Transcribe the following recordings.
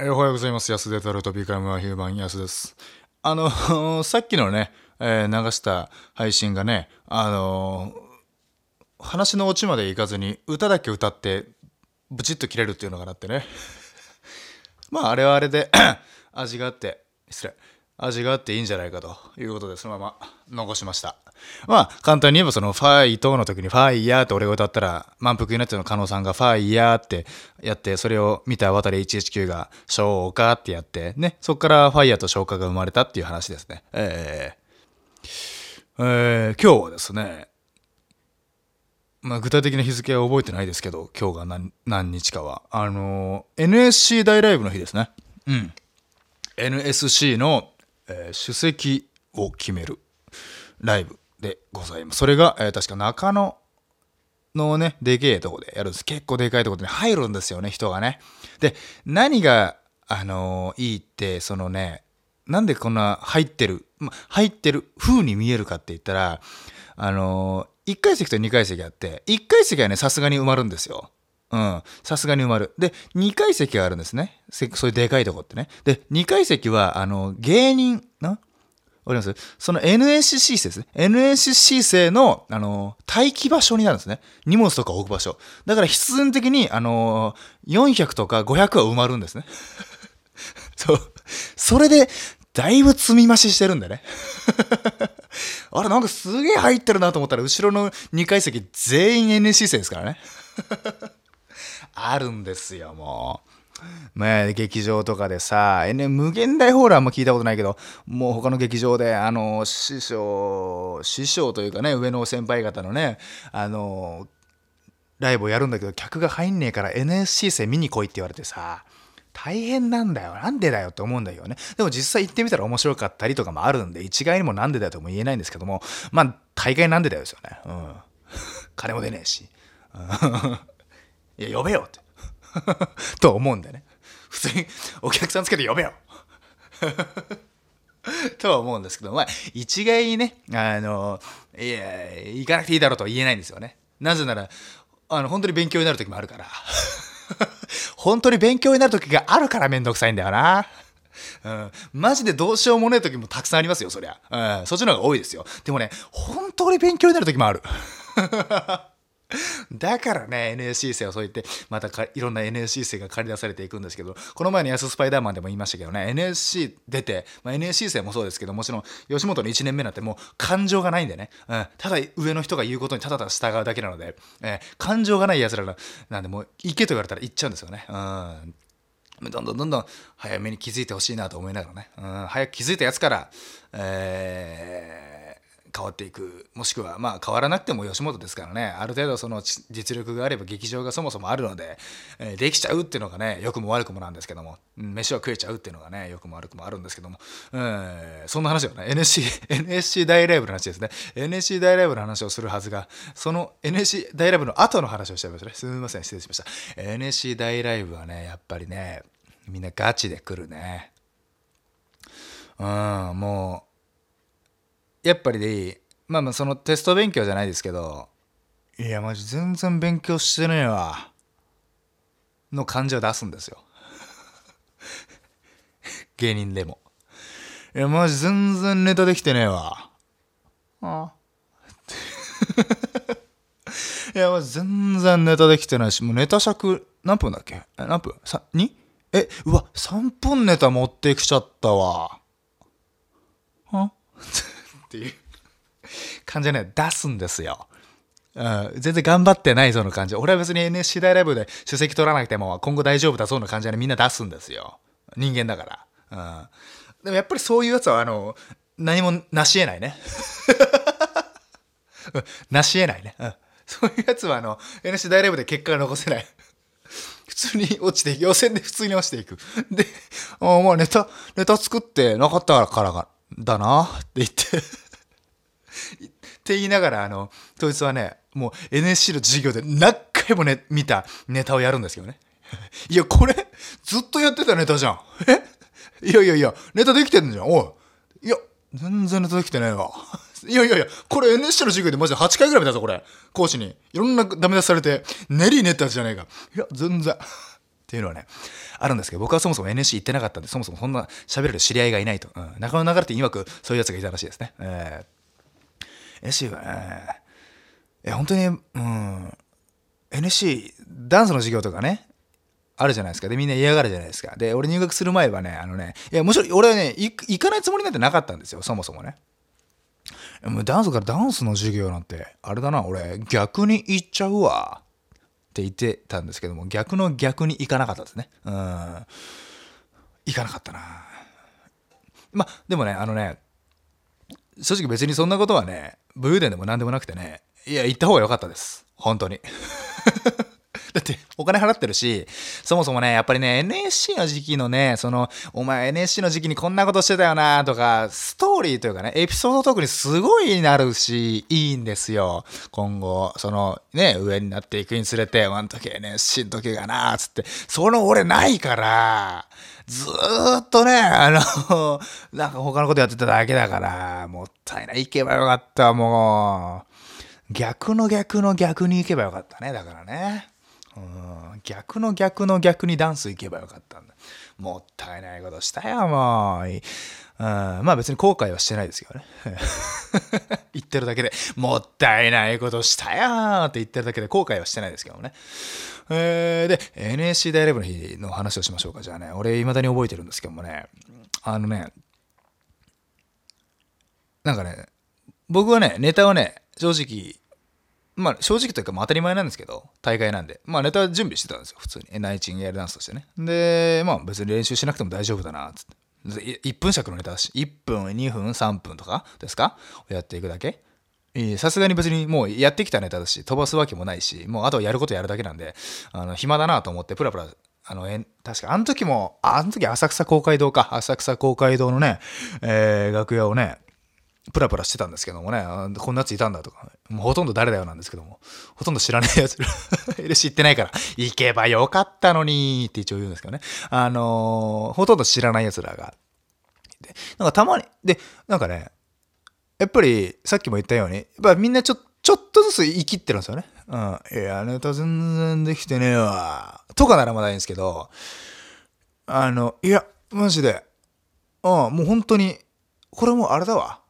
おはようございます。安田太郎とビカムはヒューマン安です。あの、さっきのね、えー流した配信がね、あの話のオチまで行かずに歌だけ歌ってブチッと切れるっていうのがあってね。まああれはあれで 味があって、失礼。味があっていいんじゃないかということでそのまま残しました。まあ簡単に言えばそのファイトの時にファイヤーって俺が歌ったら満腹になっちゃうの加納さんがファイヤーってやってそれを見た渡り119が消化ってやってねそこからファイヤーと消化が生まれたっていう話ですね。えー。えー。今日はですねまあ、具体的な日付は覚えてないですけど今日が何何日かは。あの NSC 大ライブの日ですね。うん。NSC の、えー主席を決めるライブでございます。それが、えー確か中野のねでけえとこでやるんです。結構でかいとこで、ね、入るんですよね人がね。で何があのーいいってそのねなんでこんな入ってる、ま、入ってる風に見えるかって言ったらあのー、1階席と2階席あって1階席はねさすがに埋まるんですよ。うん。さすがに埋まる。で、2階席があるんですね。そういうでかいとこってね。で、2階席は、あの、芸人、なわかります？その NSC 生ですね。NSC 生の、あの、待機場所になるんですね。荷物とか置く場所。だから必然的に、あの、400とか500は埋まるんですね。そう。それで、だいぶ積み増ししてるんだね。あれ、なんかすげえ入ってるなと思ったら、後ろの2階席全員 NSC 生ですからね。あるんですよ、もう。まあ、劇場とかでさ、N、無限大ホールはあんま聞いたことないけど、もう他の劇場で、あの、師匠、師匠というかね、上の先輩方のね、あの、ライブをやるんだけど、客が入んねえから NSC 生見に来いって言われてさ、大変なんだよ。なんでだよって思うんだよね。でも実際行ってみたら面白かったりとかもあるんで、一概にもなんでだよとも言えないんですけども、まあ、大概なんでだよですよね。うん。金も出ねえし。うんいや、呼べよって。と思うんだよね。普通にお客さんつけて呼べよ。とは思うんですけど、まあ、一概にね、あの、いや、行かなくていいだろうとは言えないんですよね。なぜなら、あの、本当に勉強になる時もあるから。本当に勉強になる時があるからめんどくさいんだよな。うん、マジでどうしようもねえ時もたくさんありますよ、そりゃ。うん、そっちの方が多いですよ。でもね、本当に勉強になる時もある。だからね NSC 生はそう言ってまたいろんな NSC 生が借り出されていくんですけどこの前の「安スパイダーマン」でも言いましたけどね NSC 出て、まあ、NSC 生もそうですけどもちろん吉本の1年目なんてもう感情がないんでね、うん、ただ上の人が言うことにただただ従うだけなので、えー感情がないやつらななんでもう行けと言われたら行っちゃうんですよね。うん。どんどんどんどん早めに気づいてほしいなと思いながらね、うん、早く気づいたやつから、えー変わっていくもしくはまあ変わらなくても吉本ですからね。ある程度その実力があれば劇場がそもそもあるので、えーできちゃうっていうのがね良くも悪くもなんですけども。うん飯は食えちゃうっていうのがね良くも悪くもあるんですけども、えーそんな話をね NSC, NSC 大ライブの話ですね。NSC 大ライブの話をするはずがその NSC 大ライブの後の話をしちゃいましたね。すみません失礼しました。NSC 大ライブはねやっぱりねみんなガチで来るね。うんもうやっぱりでいいまあまあそのテスト勉強じゃないですけどいやマジ全然勉強してねえわ。の感じを出すんですよ。芸人でも。いやマジ全然ネタできてねえわ。あ いやマジ全然ネタできてないしもうネタ尺何分だっけ？え何分？さ 2? えうわ3分ネタ持ってきちゃったわ。はっていう。感じでね出すんですよ。うん、全然頑張ってないその感じ。俺は別に NSC 大ライブで主席取らなくても今後大丈夫だそうな感じでみんな出すんですよ。人間だから、うん、でもやっぱりそういうやつはあの何もなし得ないね。うん。なし得ないね、うん、そういうやつはあの NSC 大ライブで結果が残せない。普通に落ちていく。予選で普通に落ちていく。であまあネタネタ作ってなかったからか。だなって言って。って言いながらあの当日はねもう NSC の授業で何回もね見たネタをやるんですけどね。いやこれずっとやってたネタじゃん。え？いやいやいやネタできてんじゃん。おい。いや全然ネタできてないわ。いやいやいやこれ NSC の授業でマジで8回ぐらい見たぞこれ。講師に。いろんなダメ出しされて練り練ったじゃないか。いや全然。っていうのはね、あるんですけど、僕はそもそも NSC 行ってなかったんで、そもそもそんな喋れる知り合いがいないと。うん、中野流れって曰くそういうやつがいたらしいですね。えー、NSC はね、いや、本当に、うん、NSC、ダンスの授業とかね、あるじゃないですか。で、みんな嫌がるじゃないですか。で、俺入学する前はね、あのね、いや、むしろん俺はね、行かないつもりなんてなかったんですよ、そもそもね。もうダンスからダンスの授業なんて、あれだな、俺、逆に行っちゃうわ。って言ってたんですけども、逆の逆に行かなかったですね。うん。行かなかったな。まあ、でもね、あのね、正直別にそんなことはね、武勇伝でも何でもなくてね、いや、行った方が良かったです。本当に。だってお金払ってるし、そもそもね、やっぱりね、NSC の時期のね、その、お前 NSC の時期にこんなことしてたよなとか、ストーリーというかね、エピソードトークにすごいなるし、いいんですよ。今後、その、ね、上になっていくにつれて、あの時 NSC の時がなつって、その俺ないから、ずーっとね、あの、なんか他のことやってただけだから、もったいない。行けばよかった、もう。逆の逆の逆に行けばよかったね、だからね。うん逆の逆の逆にダンス行けばよかったんだ。もったいないことしたよ、もう。うん、まあ別に後悔はしてないですけどね。言ってるだけで、もったいないことしたよって言ってるだけで後悔はしてないですけどね。えー、で、NSC 大ライブの日の話をしましょうか。じゃあね、俺未だに覚えてるんですけどもね、あのね、なんかね、僕はね、ネタをね、正直、まあ正直というかま当たり前なんですけど、大会なんで、まあネタ準備してたんですよ、普通に。ナイチンゲールダンスとしてね。で、まあ別に練習しなくても大丈夫だな、つって。1分尺のネタだし、1分、2分、3分とかですか？やっていくだけ。さすがに別にもうやってきたネタだし、飛ばすわけもないし、もうあとはやることやるだけなんで、あの暇だなと思って、プラプラ、あの、え確かあの時も、あの時浅草公会堂か、浅草公会堂のね、えー、楽屋をね、プラプラしてたんですけどもね、こんなやついたんだとか、もうほとんど誰だよなんですけども、ほとんど知らないやつ、知ってないから、行けばよかったのにって一応言うんですけどね。あのー、ほとんど知らない奴らが。で、なんかたまに、で、なんかね、やっぱりさっきも言ったように、やっぱみんなちょちょっとずつ生きってるんですよね。うん。いや、ネタ全然できてねえわ。とかならまだいいんですけど、あの、いや、マジで、うん、もう本当に、これもうあれだわ。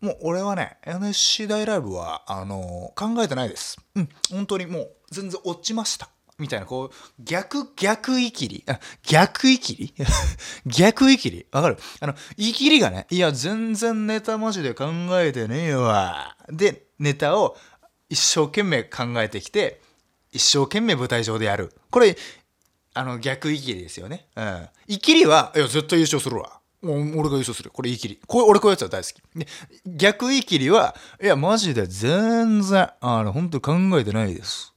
もう俺はね、NSC 大ライブは、あのー、考えてないです。うん、本当にもう全然落ちました。みたいな、こう、逆、逆いきり逆いきり？逆いきり？わかる？あの、いきりがね、いや、全然ネタマジで考えてねえわ。で、ネタを一生懸命考えてきて、一生懸命舞台上でやる。これ、あの、逆いきりですよね。うん。いきりは、いや、絶対優勝するわ。もう俺が優勝する。これ言い切り。これ、俺こういうやつは大好き。で、逆言い切りは、いや、マジで全然、あの、本当に考えてないです。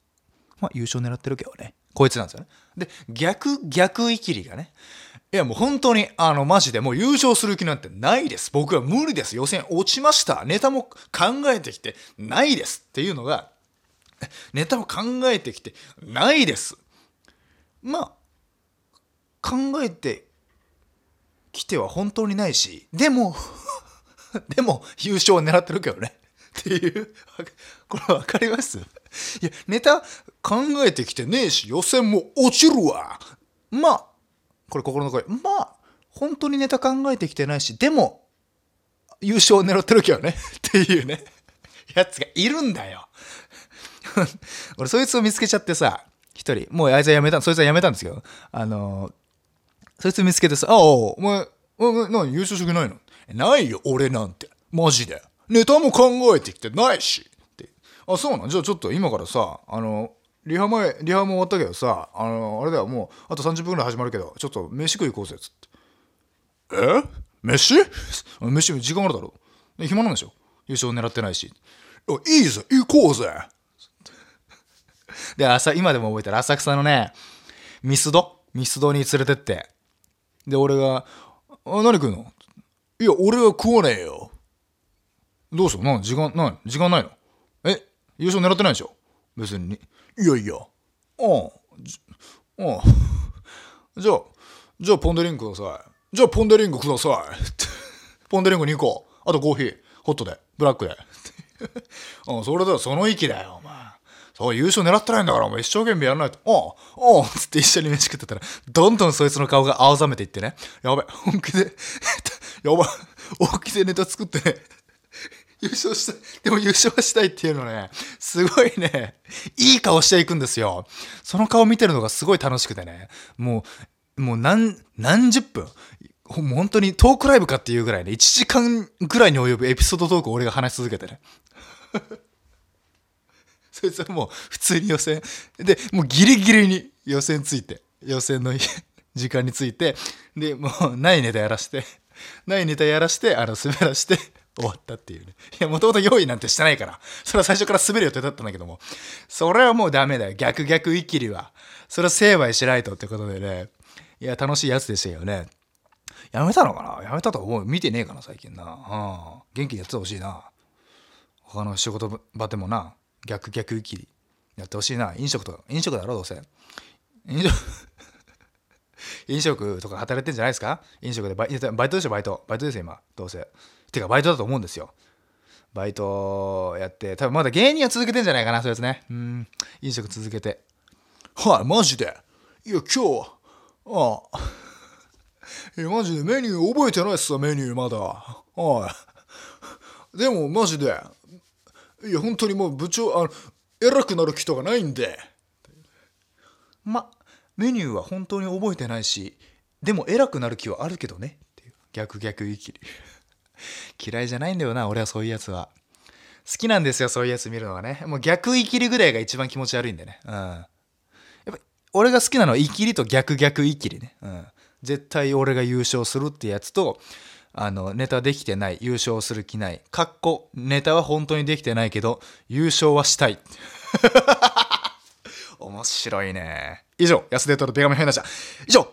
まあ、優勝狙ってるけどね。こいつなんですよね。で、逆、逆言い切りがね。いや、もう本当に、あの、マジでもう優勝する気なんてないです。僕は無理です。予選落ちました。ネタも考えてきてないです。っていうのが、ネタも考えてきてないです。まあ、考えて来ては本当にないし、でも でも優勝を狙ってるけどね。っていう、これわかります？いや、ネタ考えてきてねえし、予選も落ちるわ。まあ、これ心の声。まあ、本当にネタ考えてきてないし、でも、優勝を狙ってるけどね。っていうね、やつがいるんだよ。俺、そいつを見つけちゃってさ、一人、もうあいつは辞めた、そいつは辞めたんですけど、あのーそいつ見つけてさ、ああ、お前、お前、優勝色ないの？ないよ、俺なんて。マジで。ネタも考えてきてないし。って。あ、そうなん？じゃあちょっと今からさ、あの、リハ前、リハも終わったけどさ、あの、あれだよ、もう、あと30分ぐらい始まるけど、ちょっと飯食い行こうぜ、つって。え？飯？飯、時間あるだろ。暇なんでしょ？優勝狙ってないし。いいぜ、行こうぜ。で、朝、今でも覚えてる浅草のね、ミスド？ミスドに連れてって、で、俺が、あ、何食うの？いや、俺は食わねえよ。どうした？な時間、な時間ないの？え？優勝狙ってないでしょ？別に。いやいや。ああ、ああ。じゃあ、じゃあポンデリングください。じゃあポンデリングください。ポンデリング2個。あとコーヒー。ホットで。ブラックで。ああ、それだ。その息だよ、お前。そう、優勝狙ってないんだから、お前一生懸命やらないと。おうおうつって一緒に飯食ってたら、どんどんそいつの顔が青ざめていってね。やばい、本気で、やばい、大きでネタ作ってね。優勝したい。でも優勝したいっていうのね、すごいね、いい顔していくんですよ。その顔見てるのがすごい楽しくてね。もう、もう何、何十分もう本当にトークライブかっていうぐらいね、1時間ぐらいに及ぶエピソードトークを俺が話し続けてね。そいつはもう普通に予選。で、もうギリギリに予選ついて、予選の時間について、で、もうないネタやらして、ないネタやらして、あの、滑らして、終わったっていうね。いや、もともと用意なんてしてないから。それは最初から滑る予定だったんだけども。それはもうダメだよ。逆逆イキリは。それは成敗しないとってことでね。いや、楽しいやつでしたよね。やめたのかな？やめたと思う。見てねえかな、最近な。うん。元気にやってほしいな。他の仕事場でもな、逆逆イキリ。やってほしいな。飲食とか、飲食だろ、どうせ。飲食 飲食とか働いてんじゃないですか？飲食でバイバイトでしょ、バイト。バイトですよ、今。どうせ。てか、バイトだと思うんですよ。バイトやって、多分まだ芸人は続けてんじゃないかな、そういうやつね。うん。飲食続けて。はい、マジで。いや、今日、ああ。いや、マジでメニュー覚えてないっすわ、メニューまだ。はい。でも、マジで。いや、本当にもう部長、あの、偉くなる気とかないんで。ま、メニューは本当に覚えてないし、でも偉くなる気はあるけどね。っていう。逆逆言い切り。嫌いじゃないんだよな、俺はそういうやつは。好きなんですよ、そういうやつ見るのがね。もう逆言い切りぐらいが一番気持ち悪いんでね。うん。やっぱ、俺が好きなのは言い切りと逆逆言い切りね。うん。絶対俺が優勝するってやつと、あの、ネタできてない、優勝する気ない。かっこ、ネタは本当にできてないけど、優勝はしたい。面白いね。以上、安手との手紙編でした。以上、